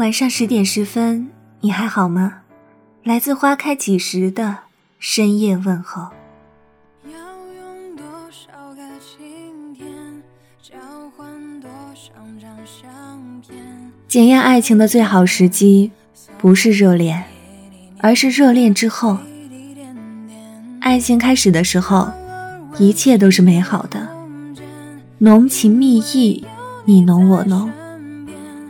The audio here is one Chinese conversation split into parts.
晚上十点十分，你还好吗？来自花开几时的深夜问候。检验爱情的最好时机，不是热恋，而是热恋之后。爱情开始的时候，一切都是美好的，浓情蜜意，你浓我浓。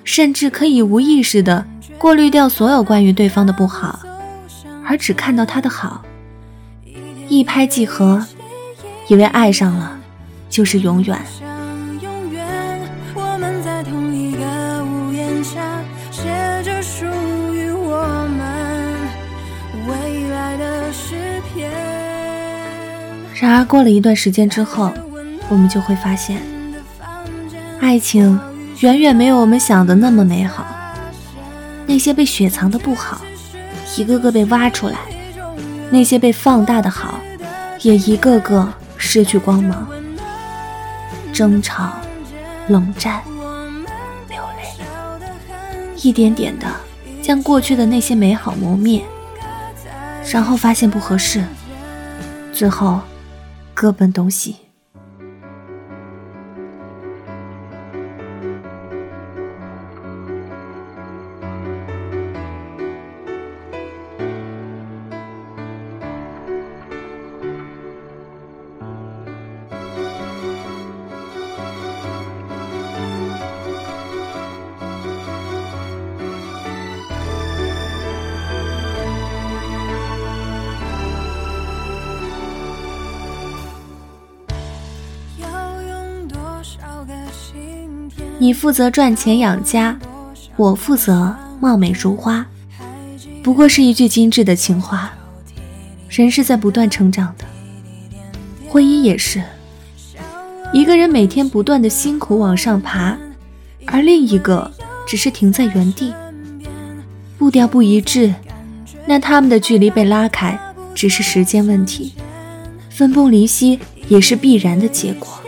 甚至可以无意识的过滤掉所有关于对方的不好，而只看到他的好，一拍即合，以为爱上了就是永远。然而过了一段时间之后，我们就会发现，爱情。远远没有我们想的那么美好。那些被雪藏的不好，一个个被挖出来；那些被放大的好，也一个个失去光芒。争吵、冷战、流泪，一点点的将过去的那些美好磨灭，然后发现不合适，最后各奔东西。你负责赚钱养家，我负责貌美如花，不过是一句精致的情话。人是在不断成长的，婚姻也是。一个人每天不断的辛苦往上爬，而另一个只是停在原地，步调不一致，那他们的距离被拉开，只是时间问题，分崩离析也是必然的结果。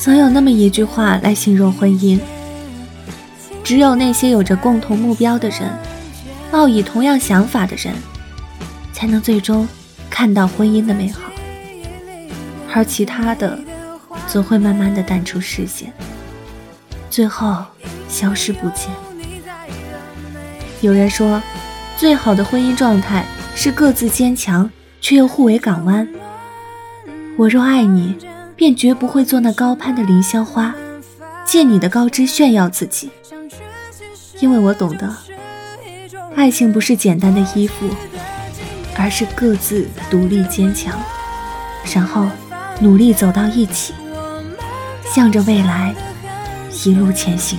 总有那么一句话来形容婚姻：只有那些有着共同目标的人，抱以同样想法的人，才能最终看到婚姻的美好，而其他的，总会慢慢的淡出视线，最后消失不见。有人说，最好的婚姻状态是各自坚强，却又互为港湾。我若爱你。便绝不会做那高攀的凌霄花，借你的高枝炫耀自己。因为我懂得，爱情不是简单的依附，而是各自独立坚强，然后努力走到一起，向着未来一路前行。